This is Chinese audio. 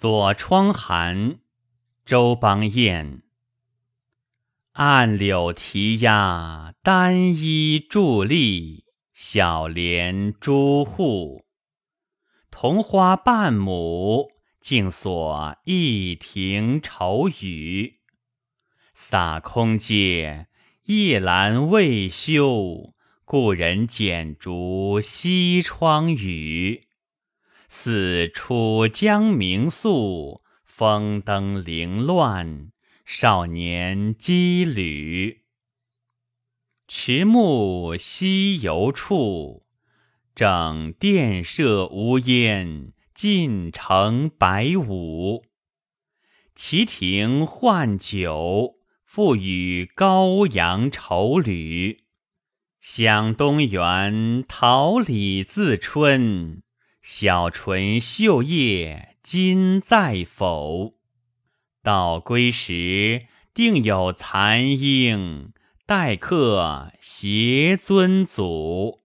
锁窗寒，周邦彦。暗柳啼鸦，单衣伫立，小帘朱户。桐花半亩，净锁一庭愁雨。洒空阶，夜阑未休，故人剪烛西窗雨。似楚江明宿，风灯凌乱。少年羁旅，迟暮西游处，正殿舍无烟，尽城白舞。旗亭换酒，复与高阳愁侣。想东园，桃李自春。小唇绣叶今在否？到归时，定有残英，待客携尊祖。